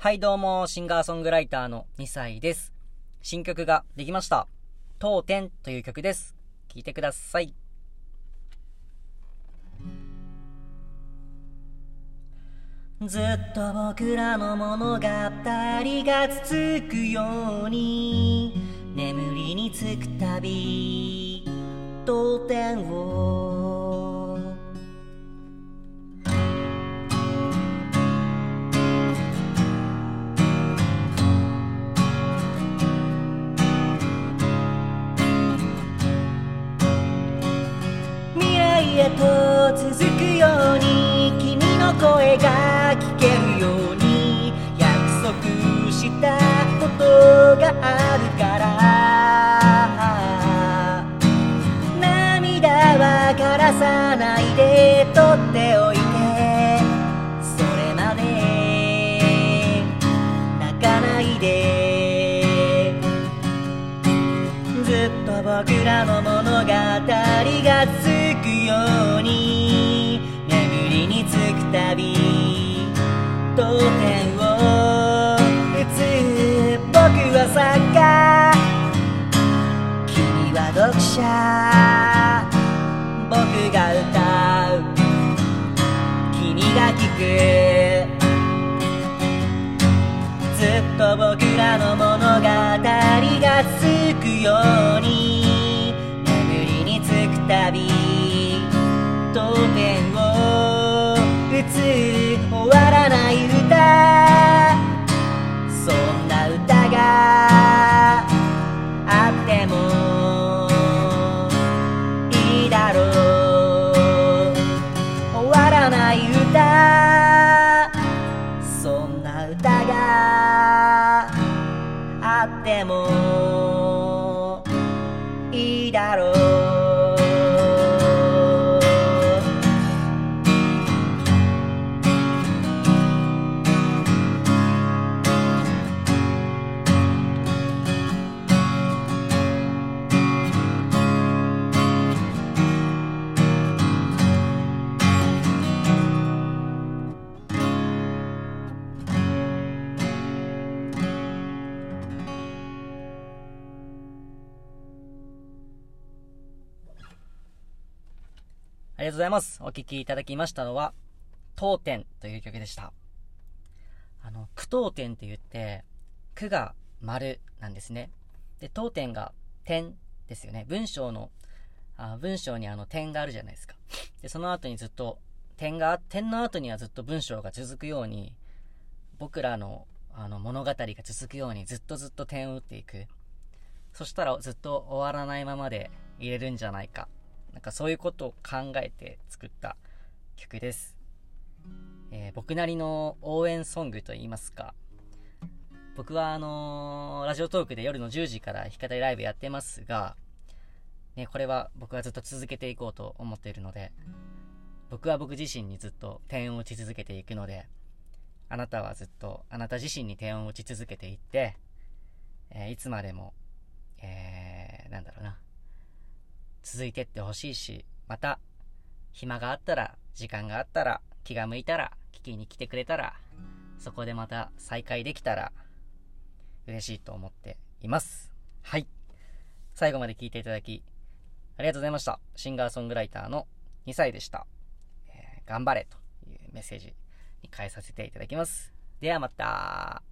はいどうも、シンガーソングライターの2歳です。新曲ができました。当店という曲です。聴いてください。ずっと僕らの物語が続くように眠りにつくたび当店をへと続くように君の声が聞けるように約束したことがあるから涙は枯らさないで取っておいてそれまで泣かないでずっと僕らの物を打つ僕は作家君は読者。僕が歌う。君が聞く。ずっと僕らの物語が続くように。眠りにつくたび。でもありがとうございます。お聴きいただきましたのは、当店という曲でした。あの、句当店って言って、句が丸なんですね。で、当店が点ですよね。文章の、あ文章にあの点があるじゃないですか。で、その後にずっと、点が、点の後にはずっと文章が続くように、僕らのあの物語が続くようにずっとずっと点を打っていく。そしたらずっと終わらないままで入れるんじゃないか。なんかそういうことを考えて作った曲です。えー僕なりの応援ソングといいますか。僕はあのーラジオトークで夜の10時から弾き語りライブやってますが、ね、これは僕はずっと続けていこうと思っているので、僕は僕自身にずっと点を打ち続けていくので、あなたはずっとあなた自身に点を打ち続けていって、えーいつまでも、えー、なんだろうな、続いてってほしいし、また、暇があったら、時間があったら、気が向いたら、聞きに来てくれたら、そこでまた再会できたら、嬉しいと思っています。はい。最後まで聞いていただき、ありがとうございました。シンガーソングライターの2歳でした。えー頑張れというメッセージに変えさせていただきます。ではまた。